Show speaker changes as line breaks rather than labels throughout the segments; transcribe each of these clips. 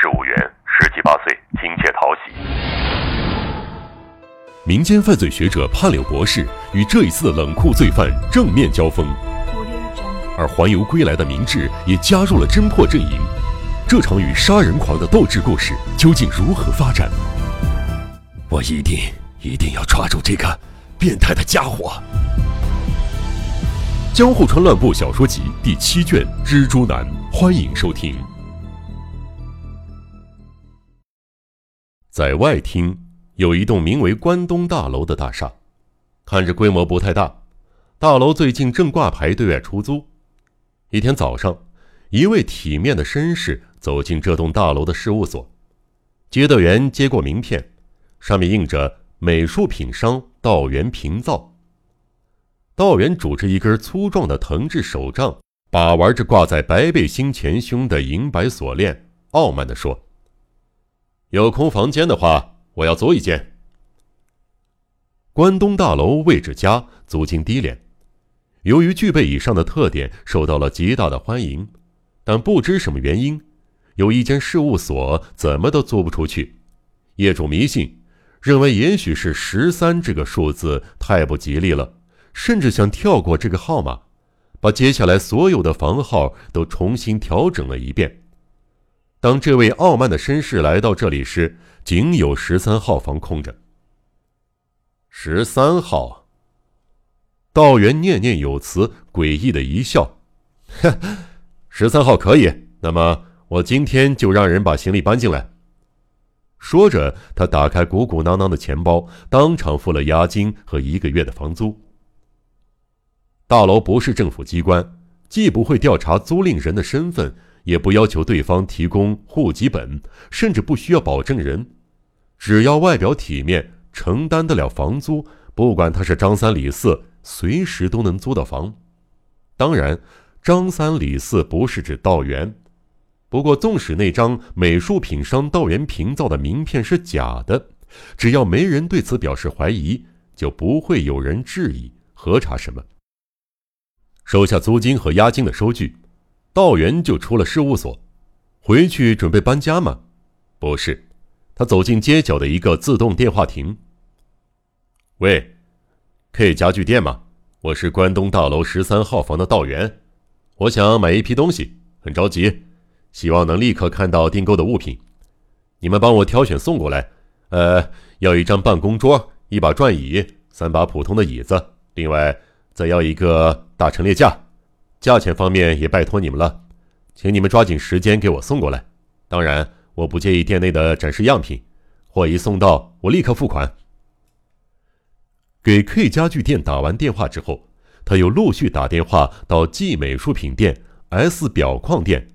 事务员，十七八岁，亲切讨喜。
民间犯罪学者潘柳博士与这一次的冷酷罪犯正面交锋，而环游归来的明智也加入了侦破阵营。这场与杀人狂的斗智故事究竟如何发展？
我一定一定要抓住这个变态的家伙！
《江户川乱步小说集》第七卷《蜘蛛男》，欢迎收听。在外厅有一栋名为关东大楼的大厦，看着规模不太大。大楼最近正挂牌对外出租。一天早上，一位体面的绅士。走进这栋大楼的事务所，接待员接过名片，上面印着“美术品商道元平造”。道元拄着一根粗壮的藤制手杖，把玩着挂在白背心前胸的银白锁链，傲慢地说：“有空房间的话，我要租一间。”关东大楼位置佳，租金低廉，由于具备以上的特点，受到了极大的欢迎，但不知什么原因。有一间事务所怎么都租不出去，业主迷信，认为也许是十三这个数字太不吉利了，甚至想跳过这个号码，把接下来所有的房号都重新调整了一遍。当这位傲慢的绅士来到这里时，仅有十三号房空着。十三号，道元念念有词，诡异的一笑：“哼，十三号可以，那么。”我今天就让人把行李搬进来。说着，他打开鼓鼓囊囊的钱包，当场付了押金和一个月的房租。大楼不是政府机关，既不会调查租赁人的身份，也不要求对方提供户籍本，甚至不需要保证人，只要外表体面，承担得了房租，不管他是张三李四，随时都能租到房。当然，张三李四不是指道元。不过，纵使那张美术品商道元平造的名片是假的，只要没人对此表示怀疑，就不会有人质疑、核查什么。收下租金和押金的收据，道元就出了事务所，回去准备搬家吗？不是，他走进街角的一个自动电话亭。喂，K 家具店吗？我是关东大楼十三号房的道元，我想买一批东西，很着急。希望能立刻看到订购的物品，你们帮我挑选送过来。呃，要一张办公桌，一把转椅，三把普通的椅子，另外再要一个大陈列架。价钱方面也拜托你们了，请你们抓紧时间给我送过来。当然，我不介意店内的展示样品，货一送到，我立刻付款。给 K 家具店打完电话之后，他又陆续打电话到 G 美术品店、S 表框店。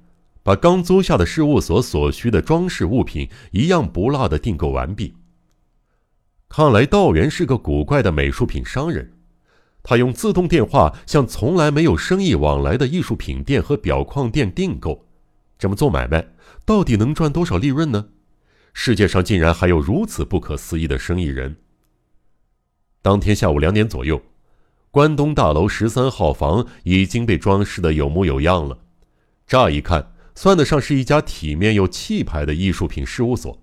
把刚租下的事务所所需的装饰物品一样不落的订购完毕。看来道元是个古怪的美术品商人，他用自动电话向从来没有生意往来的艺术品店和表框店订购，这么做买卖到底能赚多少利润呢？世界上竟然还有如此不可思议的生意人。当天下午两点左右，关东大楼十三号房已经被装饰的有模有样了，乍一看。算得上是一家体面又气派的艺术品事务所。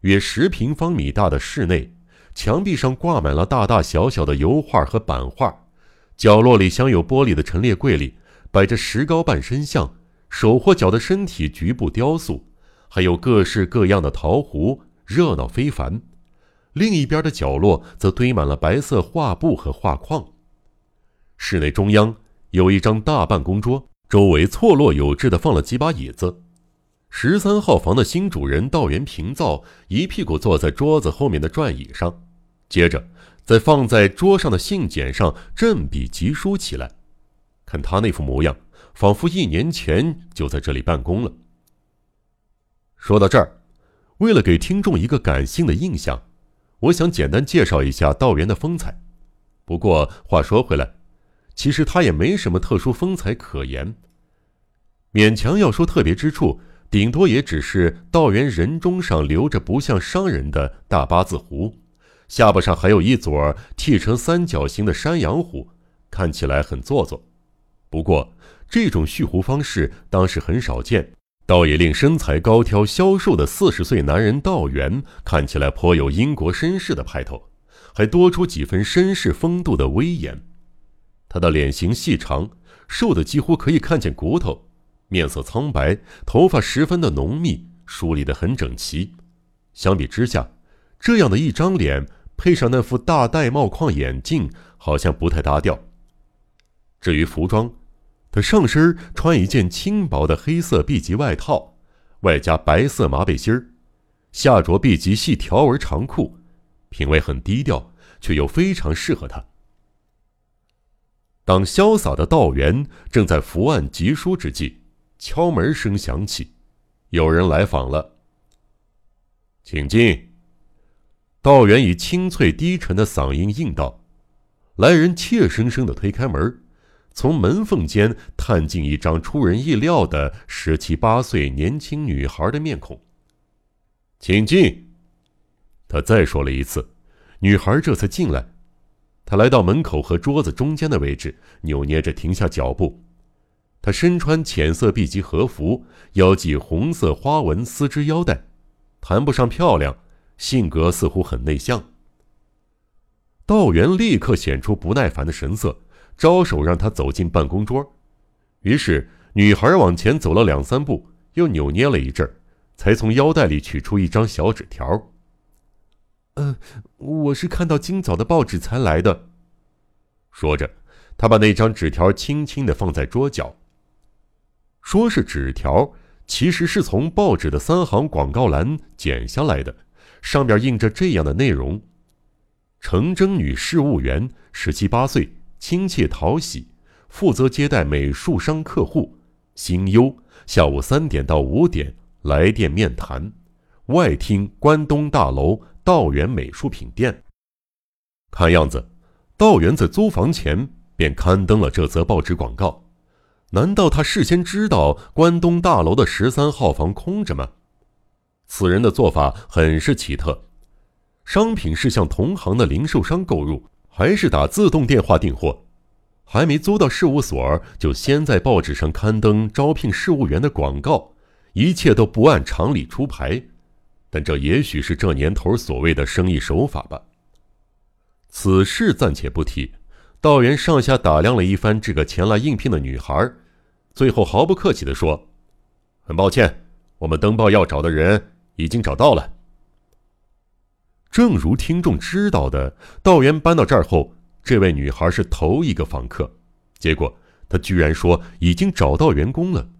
约十平方米大的室内，墙壁上挂满了大大小小的油画和版画，角落里镶有玻璃的陈列柜里摆着石膏半身像、手或脚的身体局部雕塑，还有各式各样的陶壶，热闹非凡。另一边的角落则堆满了白色画布和画框。室内中央有一张大办公桌。周围错落有致的放了几把椅子，十三号房的新主人道元平造一屁股坐在桌子后面的转椅上，接着在放在桌上的信笺上振笔疾书起来。看他那副模样，仿佛一年前就在这里办公了。说到这儿，为了给听众一个感性的印象，我想简单介绍一下道元的风采。不过话说回来。其实他也没什么特殊风采可言，勉强要说特别之处，顶多也只是道元人中上留着不像商人的大八字胡，下巴上还有一撮剃成三角形的山羊胡，看起来很做作。不过这种蓄胡方式当时很少见，倒也令身材高挑、消瘦的四十岁男人道元看起来颇有英国绅士的派头，还多出几分绅士风度的威严。他的脸型细长，瘦的几乎可以看见骨头，面色苍白，头发十分的浓密，梳理得很整齐。相比之下，这样的一张脸配上那副大玳帽框眼镜，好像不太搭调。至于服装，他上身穿一件轻薄的黑色 B 级外套，外加白色麻背心儿，下着 B 级细条纹长裤，品味很低调，却又非常适合他。当潇洒的道元正在伏案疾书之际，敲门声响起，有人来访了。请进。道元以清脆低沉的嗓音应道，来人怯生生的推开门。从门缝间探进一张出人意料的十七八岁年轻女孩的面孔。请进。他再说了一次，女孩这才进来。他来到门口和桌子中间的位置，扭捏着停下脚步。他身穿浅色 B 级和服，腰系红色花纹丝织腰带，谈不上漂亮，性格似乎很内向。道元立刻显出不耐烦的神色。招手让他走进办公桌，于是女孩往前走了两三步，又扭捏了一阵，才从腰带里取出一张小纸条。呃，我是看到今早的报纸才来的。说着，他把那张纸条轻轻的放在桌角。说是纸条，其实是从报纸的三行广告栏剪下来的，上面印着这样的内容：程征女事务员，十七八岁。亲切讨喜，负责接待美术商客户。星优下午三点到五点来电面谈，外厅关东大楼道元美术品店。看样子，道元在租房前便刊登了这则报纸广告。难道他事先知道关东大楼的十三号房空着吗？此人的做法很是奇特。商品是向同行的零售商购入。还是打自动电话订货，还没租到事务所，就先在报纸上刊登招聘事务员的广告，一切都不按常理出牌。但这也许是这年头所谓的生意手法吧。此事暂且不提，道元上下打量了一番这个前来应聘的女孩，最后毫不客气地说：“很抱歉，我们登报要找的人已经找到了。”正如听众知道的，道元搬到这儿后，这位女孩是头一个访客。结果她居然说已经找到员工了，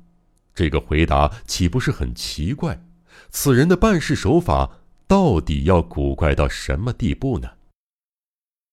这个回答岂不是很奇怪？此人的办事手法到底要古怪到什么地步呢？